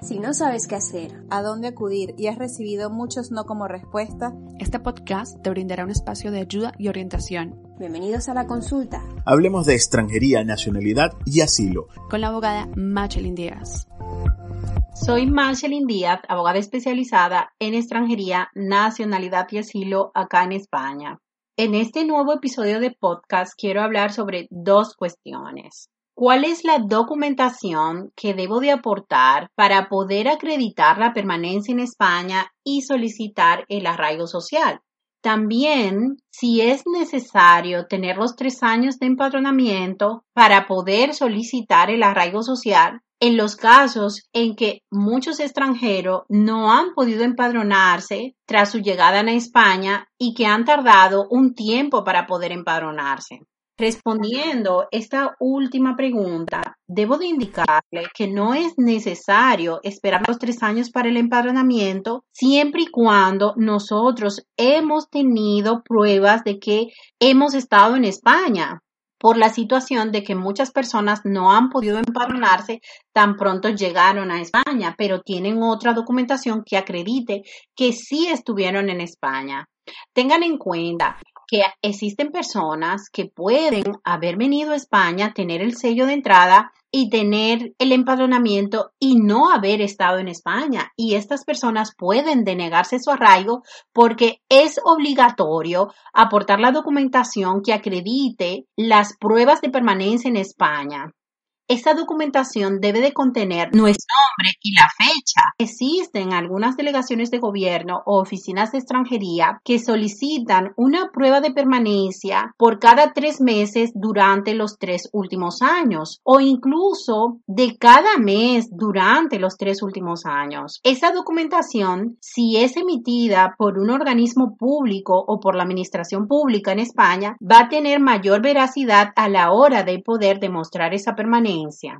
Si no sabes qué hacer, a dónde acudir y has recibido muchos no como respuesta, este podcast te brindará un espacio de ayuda y orientación. Bienvenidos a la consulta. Hablemos de extranjería, nacionalidad y asilo. Con la abogada Machelin Díaz. Soy Machelin Díaz, abogada especializada en extranjería, nacionalidad y asilo acá en España. En este nuevo episodio de podcast quiero hablar sobre dos cuestiones. ¿Cuál es la documentación que debo de aportar para poder acreditar la permanencia en España y solicitar el arraigo social? También, si es necesario tener los tres años de empadronamiento para poder solicitar el arraigo social, en los casos en que muchos extranjeros no han podido empadronarse tras su llegada a España y que han tardado un tiempo para poder empadronarse. Respondiendo esta última pregunta, debo de indicarle que no es necesario esperar los tres años para el empadronamiento siempre y cuando nosotros hemos tenido pruebas de que hemos estado en España por la situación de que muchas personas no han podido empadronarse tan pronto llegaron a España, pero tienen otra documentación que acredite que sí estuvieron en España. Tengan en cuenta que existen personas que pueden haber venido a España, tener el sello de entrada y tener el empadronamiento y no haber estado en España. Y estas personas pueden denegarse su arraigo porque es obligatorio aportar la documentación que acredite las pruebas de permanencia en España. Esta documentación debe de contener nuestro nombre y la fecha. Existen algunas delegaciones de gobierno o oficinas de extranjería que solicitan una prueba de permanencia por cada tres meses durante los tres últimos años o incluso de cada mes durante los tres últimos años. Esta documentación, si es emitida por un organismo público o por la administración pública en España, va a tener mayor veracidad a la hora de poder demostrar esa permanencia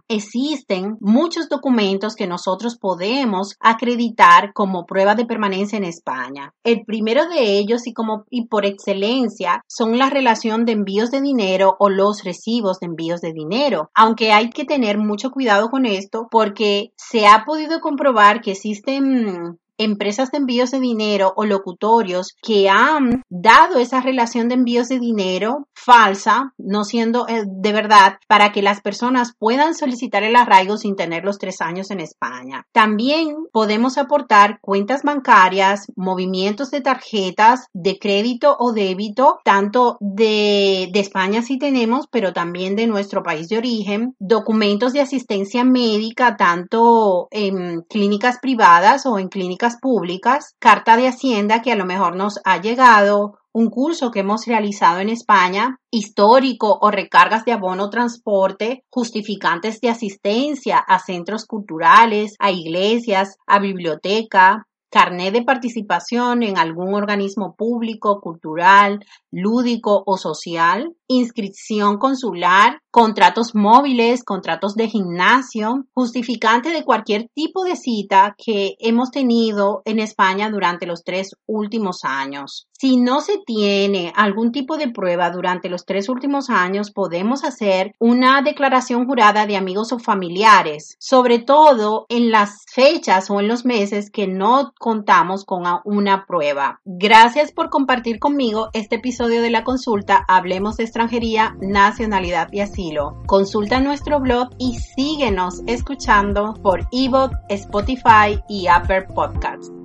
Existen muchos documentos que nosotros podemos acreditar como prueba de permanencia en España. El primero de ellos y como y por excelencia son la relación de envíos de dinero o los recibos de envíos de dinero. Aunque hay que tener mucho cuidado con esto porque se ha podido comprobar que existen empresas de envíos de dinero o locutorios que han dado esa relación de envíos de dinero falsa, no siendo eh, de verdad, para que las personas puedan solicitar el arraigo sin tener los tres años en España. También podemos aportar cuentas bancarias, movimientos de tarjetas de crédito o débito, tanto de, de España si tenemos, pero también de nuestro país de origen, documentos de asistencia médica, tanto en clínicas privadas o en clínicas públicas, carta de Hacienda que a lo mejor nos ha llegado, un curso que hemos realizado en España, histórico o recargas de abono transporte, justificantes de asistencia a centros culturales, a iglesias, a biblioteca, carnet de participación en algún organismo público, cultural, lúdico o social, inscripción consular, contratos móviles, contratos de gimnasio, justificante de cualquier tipo de cita que hemos tenido en España durante los tres últimos años. Si no se tiene algún tipo de prueba durante los tres últimos años, podemos hacer una declaración jurada de amigos o familiares, sobre todo en las fechas o en los meses que no contamos con una prueba. Gracias por compartir conmigo este episodio de la consulta Hablemos de extranjería, nacionalidad y Consulta nuestro blog y síguenos escuchando por eBot, Spotify y Apple Podcasts.